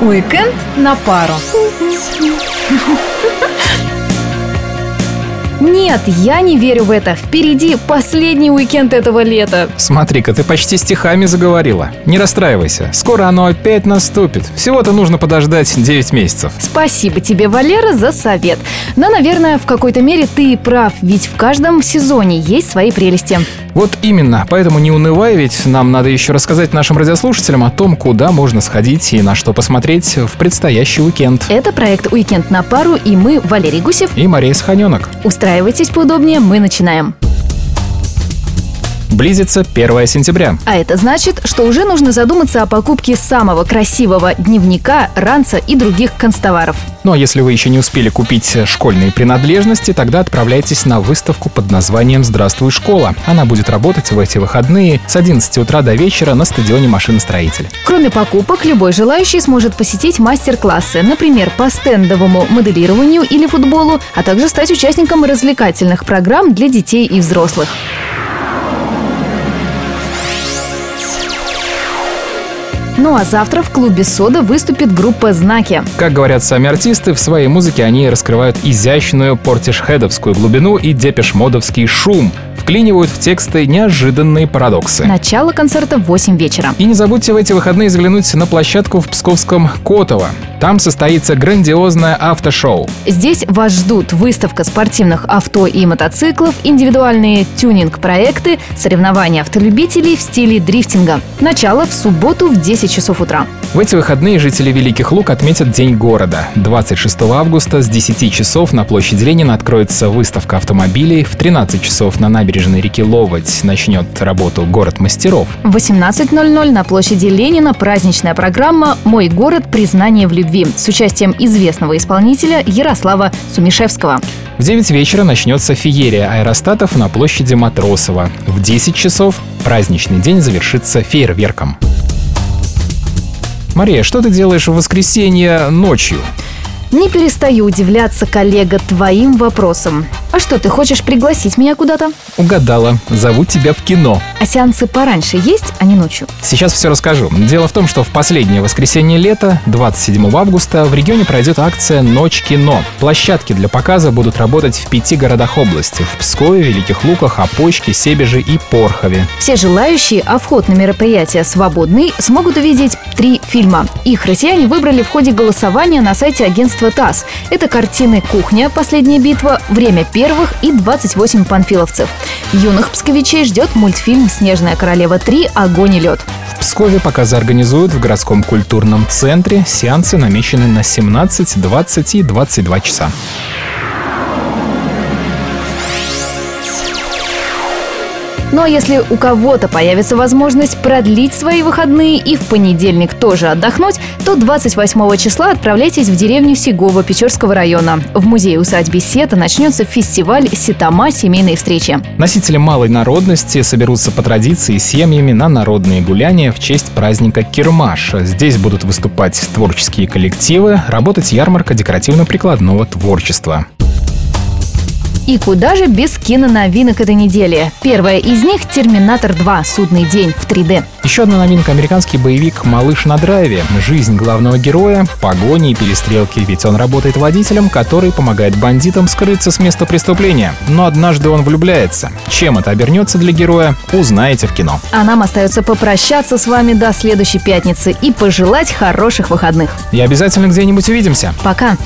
Уикенд на пару. Нет, я не верю в это. Впереди последний уикенд этого лета. Смотри-ка, ты почти стихами заговорила. Не расстраивайся, скоро оно опять наступит. Всего-то нужно подождать 9 месяцев. Спасибо тебе, Валера, за совет. Но, наверное, в какой-то мере ты и прав, ведь в каждом сезоне есть свои прелести. Вот именно, поэтому не унывай, ведь нам надо еще рассказать нашим радиослушателям о том, куда можно сходить и на что посмотреть в предстоящий уикенд. Это проект «Уикенд на пару» и мы, Валерий Гусев. И Мария Саханенок. Устраивайтесь поудобнее, мы начинаем. Близится 1 сентября. А это значит, что уже нужно задуматься о покупке самого красивого дневника, ранца и других констоваров. Ну а если вы еще не успели купить школьные принадлежности, тогда отправляйтесь на выставку под названием «Здравствуй, школа». Она будет работать в эти выходные с 11 утра до вечера на стадионе машиностроитель. Кроме покупок, любой желающий сможет посетить мастер-классы, например, по стендовому моделированию или футболу, а также стать участником развлекательных программ для детей и взрослых. Ну а завтра в клубе «Сода» выступит группа «Знаки». Как говорят сами артисты, в своей музыке они раскрывают изящную портишхедовскую глубину и депешмодовский шум, вклинивают в тексты неожиданные парадоксы. Начало концерта в 8 вечера. И не забудьте в эти выходные заглянуть на площадку в Псковском Котово. Там состоится грандиозное автошоу. Здесь вас ждут выставка спортивных авто и мотоциклов, индивидуальные тюнинг-проекты, соревнования автолюбителей в стиле дрифтинга. Начало в субботу в 10 часов утра. В эти выходные жители Великих Луг отметят День города. 26 августа с 10 часов на площади Ленина откроется выставка автомобилей. В 13 часов на набережной реки Ловоть начнет работу «Город мастеров». В 18.00 на площади Ленина праздничная программа «Мой город. Признание в любви» с участием известного исполнителя Ярослава Сумишевского. В 9 вечера начнется феерия аэростатов на площади Матросова. В 10 часов праздничный день завершится фейерверком. Мария, что ты делаешь в воскресенье ночью? Не перестаю удивляться, коллега, твоим вопросам. А что, ты хочешь пригласить меня куда-то? Угадала. Зову тебя в кино. А сеансы пораньше есть, а не ночью? Сейчас все расскажу. Дело в том, что в последнее воскресенье лета, 27 августа, в регионе пройдет акция «Ночь кино». Площадки для показа будут работать в пяти городах области. В Пскове, Великих Луках, Опочке, Себеже и Порхове. Все желающие, а вход на мероприятие свободный, смогут увидеть три фильма. Их россияне выбрали в ходе голосования на сайте агентства ТАСС. Это картины «Кухня. Последняя битва», «Время первых» и «28 панфиловцев». Юных псковичей ждет мультфильм «Снежная королева 3. Огонь и лед». В Пскове показы организуют в городском культурном центре. Сеансы намечены на 17, 20 и 22 часа. Ну а если у кого-то появится возможность продлить свои выходные и в понедельник тоже отдохнуть, то 28 числа отправляйтесь в деревню Сегова Печорского района. В музее-усадьбе Сета начнется фестиваль «Ситама. Семейные встречи». Носители малой народности соберутся по традиции семьями на народные гуляния в честь праздника Кирмаш. Здесь будут выступать творческие коллективы, работать ярмарка декоративно-прикладного творчества. И куда же без киноновинок этой недели? Первая из них – «Терминатор 2. Судный день» в 3D. Еще одна новинка – американский боевик «Малыш на драйве». Жизнь главного героя, погони и перестрелки, ведь он работает водителем, который помогает бандитам скрыться с места преступления. Но однажды он влюбляется. Чем это обернется для героя, узнаете в кино. А нам остается попрощаться с вами до следующей пятницы и пожелать хороших выходных. И обязательно где-нибудь увидимся. Пока!